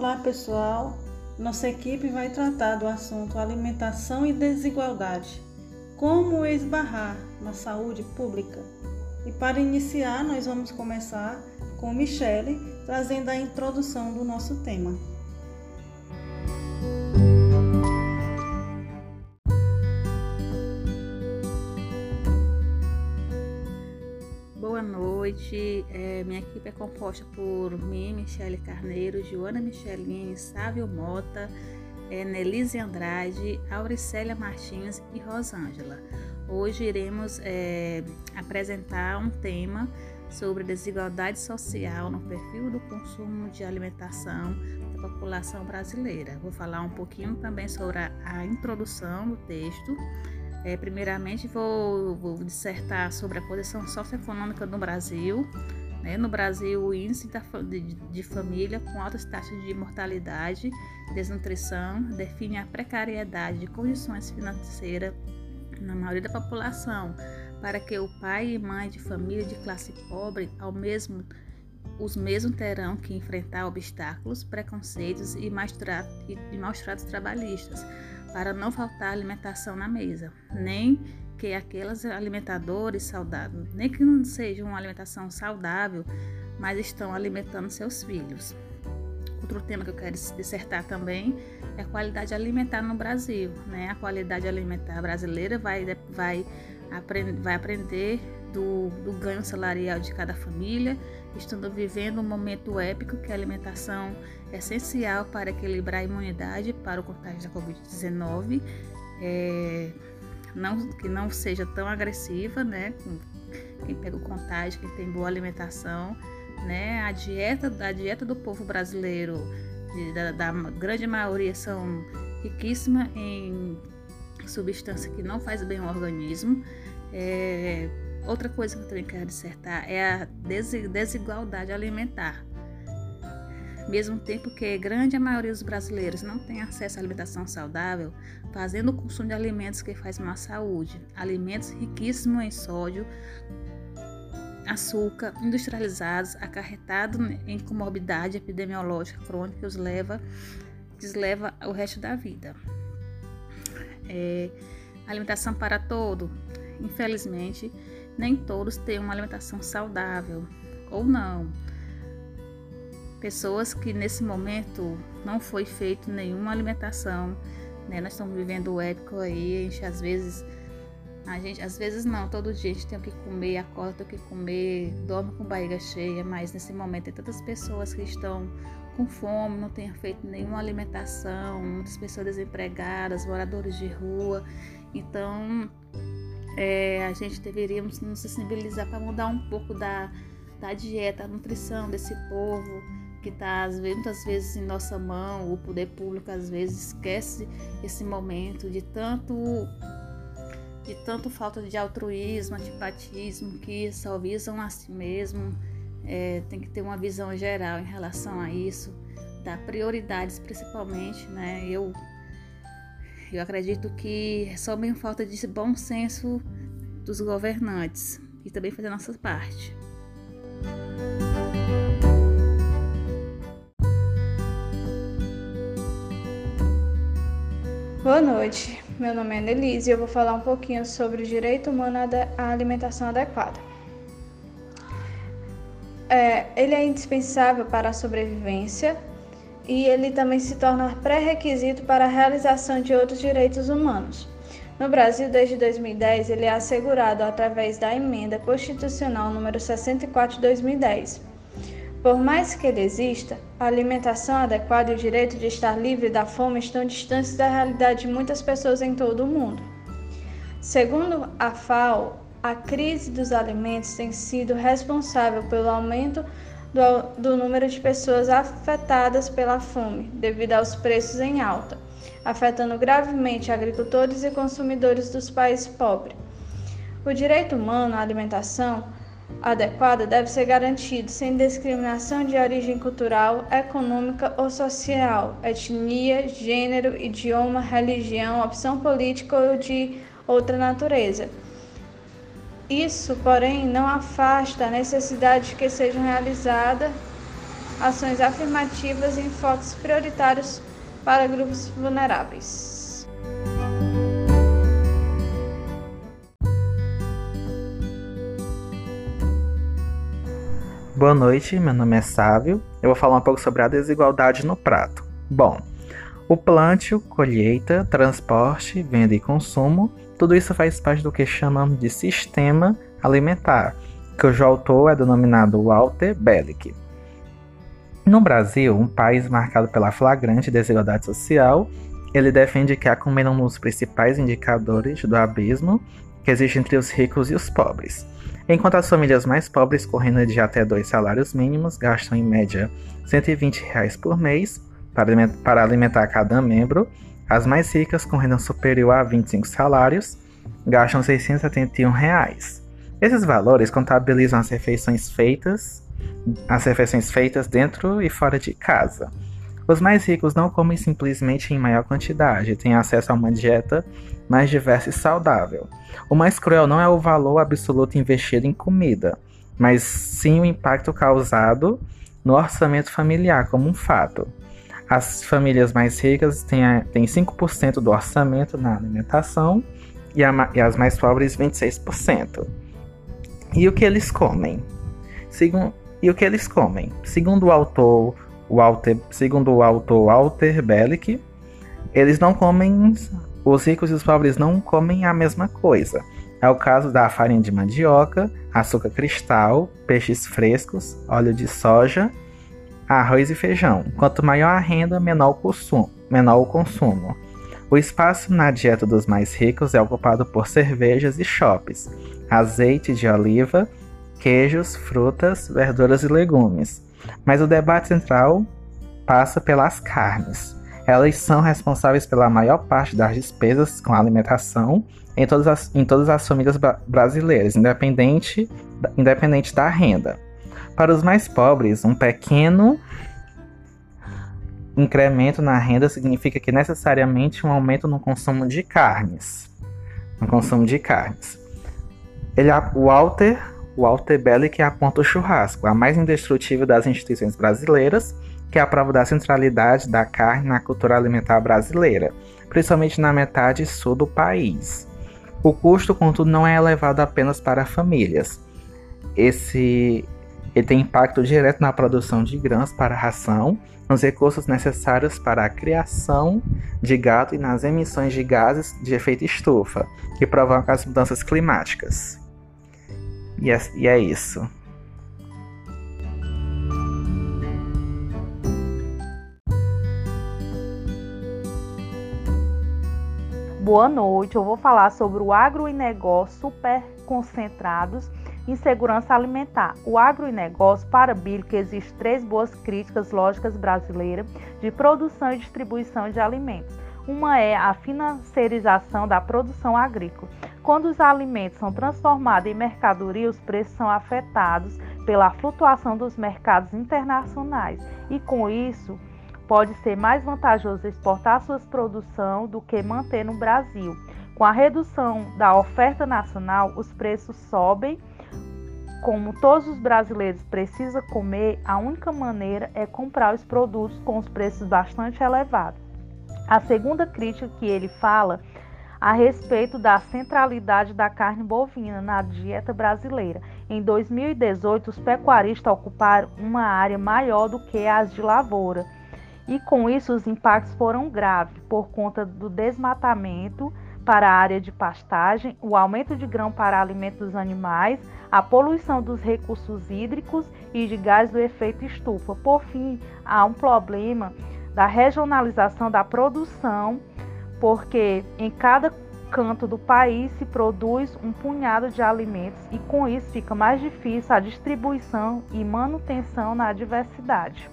Olá pessoal, nossa equipe vai tratar do assunto alimentação e desigualdade, como esbarrar na saúde pública. E para iniciar, nós vamos começar com Michele trazendo a introdução do nosso tema. Noite. É, minha equipe é composta por mim, Michele Carneiro, Joana Michelini, Sávio Mota, é, Nelise Andrade, Auricélia Martins e Rosângela. Hoje iremos é, apresentar um tema sobre desigualdade social no perfil do consumo de alimentação da população brasileira. Vou falar um pouquinho também sobre a, a introdução do texto é, primeiramente, vou, vou, dissertar sobre a posição socioeconômica no Brasil. Né? No Brasil, o índice de, de família com altas taxas de mortalidade, desnutrição, define a precariedade de condições financeiras na maioria da população, para que o pai e mãe de família de classe pobre, ao mesmo os mesmos terão que enfrentar obstáculos, preconceitos e maus tratos trabalhistas para não faltar alimentação na mesa, nem que aqueles alimentadores saudáveis, nem que não seja uma alimentação saudável, mas estão alimentando seus filhos. Outro tema que eu quero dissertar também é a qualidade alimentar no Brasil. Né? A qualidade alimentar brasileira vai, vai, aprend, vai aprender do, do ganho salarial de cada família, estando vivendo um momento épico que a alimentação é essencial para equilibrar a imunidade para o contágio da Covid-19, é, não, que não seja tão agressiva, né? Quem pega o contágio, quem tem boa alimentação, né? A dieta, a dieta do povo brasileiro, da, da grande maioria, são riquíssima em substância que não faz bem ao organismo. É, outra coisa que eu também quero dissertar é a desigualdade alimentar. Mesmo tempo que grande a maioria dos brasileiros não tem acesso à alimentação saudável, fazendo o consumo de alimentos que faz à saúde, alimentos riquíssimos em sódio, açúcar, industrializados, acarretados em comorbidade epidemiológica crônica que os leva, que leva o resto da vida. É, alimentação para todo. Infelizmente, nem todos têm uma alimentação saudável ou não. Pessoas que nesse momento não foi feito nenhuma alimentação, né? Nós estamos vivendo o épico aí, a gente às vezes a gente, às vezes não, todo dia a gente tem que comer, acorda, tem que comer, dorme com barriga cheia, mas nesse momento tem tantas pessoas que estão com fome, não têm feito nenhuma alimentação, muitas pessoas desempregadas, moradores de rua. Então, é, a gente deveríamos nos sensibilizar para mudar um pouco da, da dieta, a nutrição desse povo que está muitas vezes em nossa mão, o poder público às vezes esquece esse momento de tanto de tanto falta de altruísmo, antipatismo, que só visam a si mesmo. É, tem que ter uma visão geral em relação a isso, dar prioridades principalmente, né? Eu eu acredito que é só bem falta de bom senso dos governantes e também fazer a nossa parte. Boa noite, meu nome é Nelise e eu vou falar um pouquinho sobre o direito humano à alimentação adequada. É, ele é indispensável para a sobrevivência e ele também se torna pré-requisito para a realização de outros direitos humanos. No Brasil, desde 2010, ele é assegurado através da emenda constitucional número 64 de 2010. Por mais que ele exista, a alimentação adequada e o direito de estar livre da fome estão distantes da realidade de muitas pessoas em todo o mundo. Segundo a FAO, a crise dos alimentos tem sido responsável pelo aumento do, do número de pessoas afetadas pela fome, devido aos preços em alta, afetando gravemente agricultores e consumidores dos países pobres. O direito humano à alimentação adequada deve ser garantido sem discriminação de origem cultural, econômica ou social, etnia, gênero, idioma, religião, opção política ou de outra natureza isso, porém, não afasta a necessidade de que sejam realizadas ações afirmativas e enfoques prioritários para grupos vulneráveis. Boa noite, meu nome é Sávio. Eu vou falar um pouco sobre a desigualdade no prato. Bom, o plantio, colheita, transporte, venda e consumo, tudo isso faz parte do que chamamos de sistema alimentar, cujo autor é denominado Walter Bellick. No Brasil, um país marcado pela flagrante desigualdade social, ele defende que a comida é um dos principais indicadores do abismo que existe entre os ricos e os pobres. Enquanto as famílias mais pobres, correndo de até dois salários mínimos, gastam em média 120 reais por mês para alimentar cada membro, as mais ricas, com renda superior a 25 salários, gastam 671 reais. Esses valores contabilizam as refeições feitas as refeições feitas dentro e fora de casa. Os mais ricos não comem simplesmente em maior quantidade, têm acesso a uma dieta mais diversa e saudável. O mais cruel não é o valor absoluto investido em comida, mas sim o impacto causado no orçamento familiar como um fato. As famílias mais ricas têm, têm 5% do orçamento na alimentação e, a, e as mais pobres 26%. E o que eles comem? Segundo, e o que eles comem. Segundo o autor Walter, segundo o autor Walter Bellick, eles não comem, os ricos e os pobres não comem a mesma coisa. É o caso da farinha de mandioca, açúcar cristal, peixes frescos, óleo de soja, arroz e feijão. Quanto maior a renda, menor o consumo. Menor o consumo. O espaço na dieta dos mais ricos é ocupado por cervejas e shops, azeite de oliva, queijos, frutas, verduras e legumes. Mas o debate central passa pelas carnes. Elas são responsáveis pela maior parte das despesas com alimentação em todas as, em todas as famílias brasileiras, independente, independente da renda. Para os mais pobres, um pequeno incremento na renda significa que necessariamente um aumento no consumo de carnes. No consumo de carnes. Ele, o Walter Walter Bellick aponta o churrasco, a mais indestrutível das instituições brasileiras, que é a prova da centralidade da carne na cultura alimentar brasileira, principalmente na metade sul do país. O custo, contudo, não é elevado apenas para famílias. Esse ele tem impacto direto na produção de grãos para ração, nos recursos necessários para a criação de gado e nas emissões de gases de efeito estufa, que provocam as mudanças climáticas. E é, e é isso. Boa noite, eu vou falar sobre o agronegócio super concentrados em segurança alimentar. O agronegócio para Billy que existe três boas críticas lógicas brasileiras de produção e distribuição de alimentos. Uma é a financiarização da produção agrícola. Quando os alimentos são transformados em mercadoria, os preços são afetados pela flutuação dos mercados internacionais e, com isso, pode ser mais vantajoso exportar suas produções do que manter no Brasil. Com a redução da oferta nacional, os preços sobem. Como todos os brasileiros precisam comer, a única maneira é comprar os produtos com os preços bastante elevados. A segunda crítica que ele fala a respeito da centralidade da carne bovina na dieta brasileira. Em 2018, os pecuaristas ocuparam uma área maior do que as de lavoura. E com isso, os impactos foram graves por conta do desmatamento para a área de pastagem, o aumento de grão para alimento dos animais, a poluição dos recursos hídricos e de gás do efeito estufa. Por fim, há um problema da regionalização da produção porque em cada canto do país se produz um punhado de alimentos e com isso fica mais difícil a distribuição e manutenção na diversidade.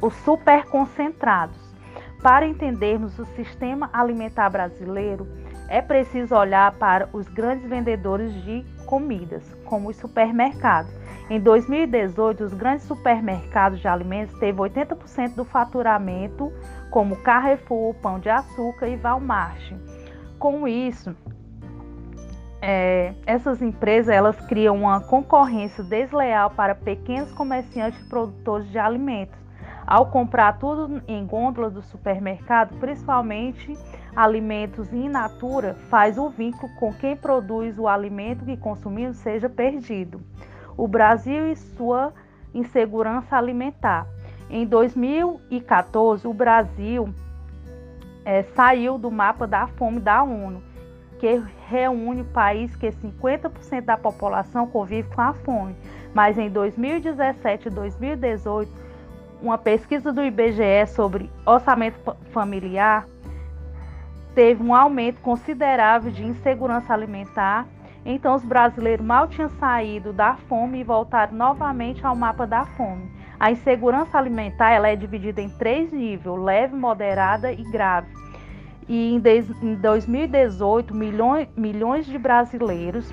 Os superconcentrados. Para entendermos o sistema alimentar brasileiro, é preciso olhar para os grandes vendedores de comidas, como os supermercados. Em 2018, os grandes supermercados de alimentos teve 80% do faturamento como Carrefour, Pão de Açúcar e Walmart. Com isso, é, essas empresas elas criam uma concorrência desleal para pequenos comerciantes e produtores de alimentos. Ao comprar tudo em gôndola do supermercado, principalmente alimentos in natura, faz o vínculo com quem produz o alimento que consumimos seja perdido. O Brasil e sua insegurança alimentar. Em 2014, o Brasil é, saiu do mapa da fome da ONU que reúne o país que 50% da população convive com a fome. Mas em 2017 e 2018, uma pesquisa do IBGE sobre orçamento familiar teve um aumento considerável de insegurança alimentar. Então, os brasileiros mal tinham saído da fome e voltaram novamente ao mapa da fome. A insegurança alimentar ela é dividida em três níveis: leve, moderada e grave e em 2018 milhões, milhões de brasileiros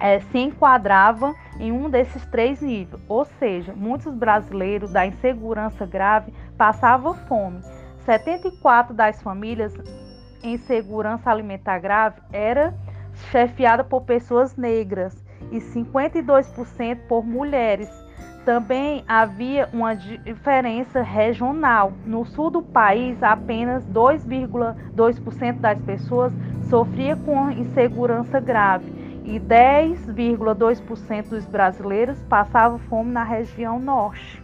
é, se enquadravam em um desses três níveis, ou seja, muitos brasileiros da insegurança grave passavam fome. 74 das famílias em segurança alimentar grave era chefiada por pessoas negras e 52% por mulheres também havia uma diferença regional. No sul do país, apenas 2,2% das pessoas sofria com insegurança grave e 10,2% dos brasileiros passavam fome na região norte.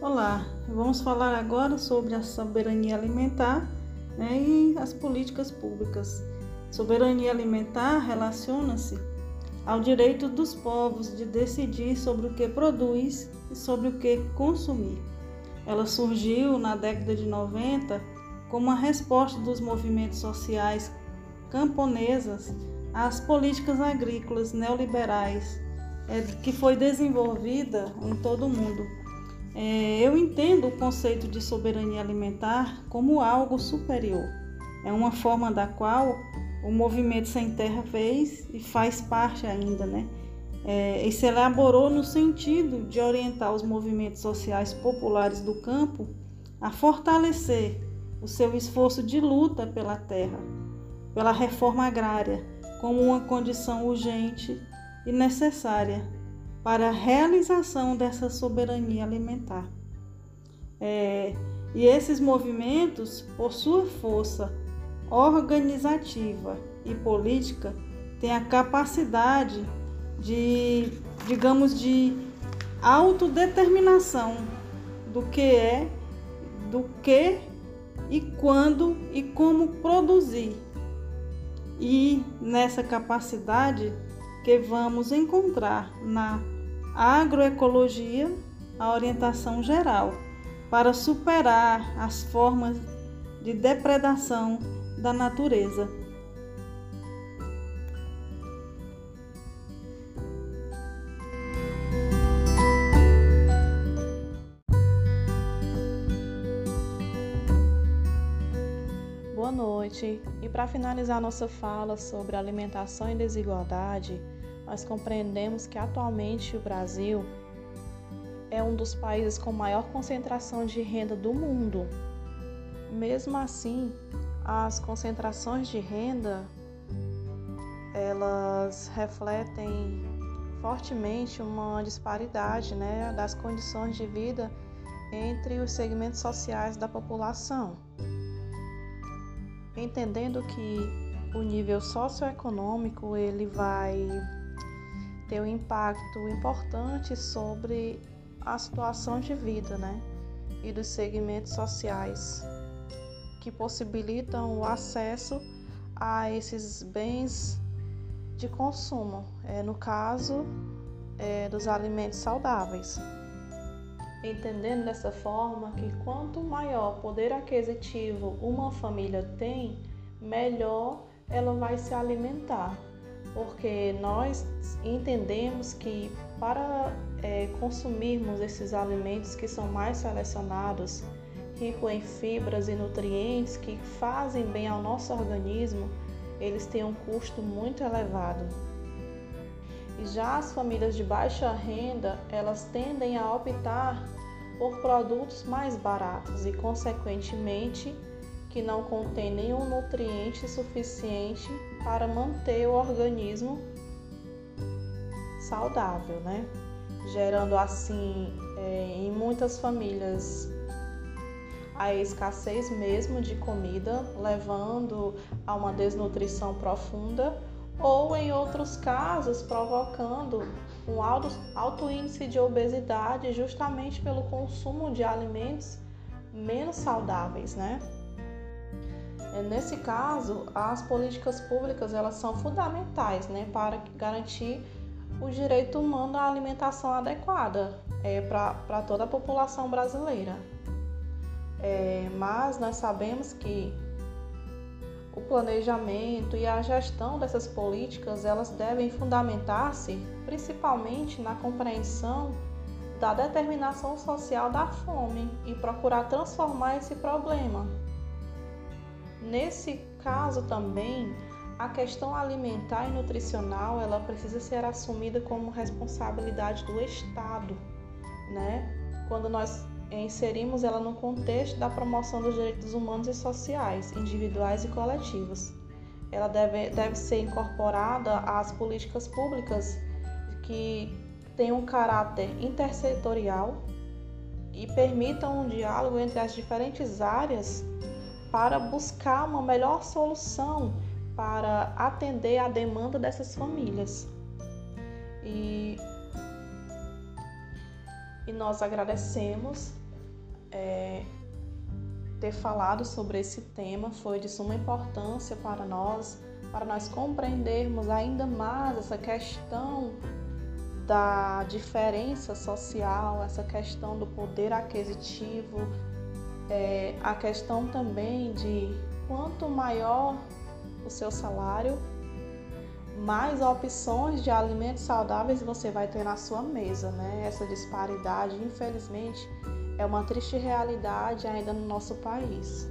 Olá, vamos falar agora sobre a soberania alimentar né, e as políticas públicas. Soberania alimentar relaciona-se ao direito dos povos de decidir sobre o que produz e sobre o que consumir. Ela surgiu na década de 90 como uma resposta dos movimentos sociais camponesas às políticas agrícolas neoliberais é, que foi desenvolvida em todo o mundo é, eu entendo o conceito de soberania alimentar como algo superior. É uma forma da qual o movimento Sem Terra fez e faz parte ainda, né? É, e se elaborou no sentido de orientar os movimentos sociais populares do campo a fortalecer o seu esforço de luta pela terra, pela reforma agrária, como uma condição urgente e necessária para a realização dessa soberania alimentar. É, e esses movimentos, por sua força organizativa e política, têm a capacidade de, digamos, de autodeterminação do que é, do que e quando e como produzir. E nessa capacidade que vamos encontrar na agroecologia a orientação geral para superar as formas de depredação da natureza. Noite. E para finalizar nossa fala sobre alimentação e desigualdade, nós compreendemos que atualmente o Brasil é um dos países com maior concentração de renda do mundo. Mesmo assim, as concentrações de renda elas refletem fortemente uma disparidade né, das condições de vida entre os segmentos sociais da população. Entendendo que o nível socioeconômico ele vai ter um impacto importante sobre a situação de vida, né? E dos segmentos sociais que possibilitam o acesso a esses bens de consumo, é, no caso é, dos alimentos saudáveis. Entendendo dessa forma que quanto maior poder aquisitivo uma família tem, melhor ela vai se alimentar porque nós entendemos que para é, consumirmos esses alimentos que são mais selecionados, ricos em fibras e nutrientes que fazem bem ao nosso organismo, eles têm um custo muito elevado. E já as famílias de baixa renda, elas tendem a optar por produtos mais baratos e, consequentemente, que não contém nenhum nutriente suficiente para manter o organismo saudável, né? Gerando assim é, em muitas famílias a escassez mesmo de comida, levando a uma desnutrição profunda, ou em outros casos provocando um alto, alto índice de obesidade justamente pelo consumo de alimentos menos saudáveis, né? É, nesse caso, as políticas públicas elas são fundamentais, né, para garantir o direito humano à alimentação adequada é, para toda a população brasileira. É, mas nós sabemos que o planejamento e a gestão dessas políticas elas devem fundamentar-se principalmente na compreensão da determinação social da fome e procurar transformar esse problema. Nesse caso também, a questão alimentar e nutricional ela precisa ser assumida como responsabilidade do Estado, né? Quando nós inserimos ela no contexto da promoção dos direitos humanos e sociais, individuais e coletivos. Ela deve, deve ser incorporada às políticas públicas que tenham um caráter intersetorial e permitam um diálogo entre as diferentes áreas para buscar uma melhor solução para atender a demanda dessas famílias. E, e nós agradecemos é, ter falado sobre esse tema, foi de suma importância para nós, para nós compreendermos ainda mais essa questão da diferença social, essa questão do poder aquisitivo, é, a questão também de quanto maior o seu salário, mais opções de alimentos saudáveis você vai ter na sua mesa, né? Essa disparidade, infelizmente, é uma triste realidade ainda no nosso país.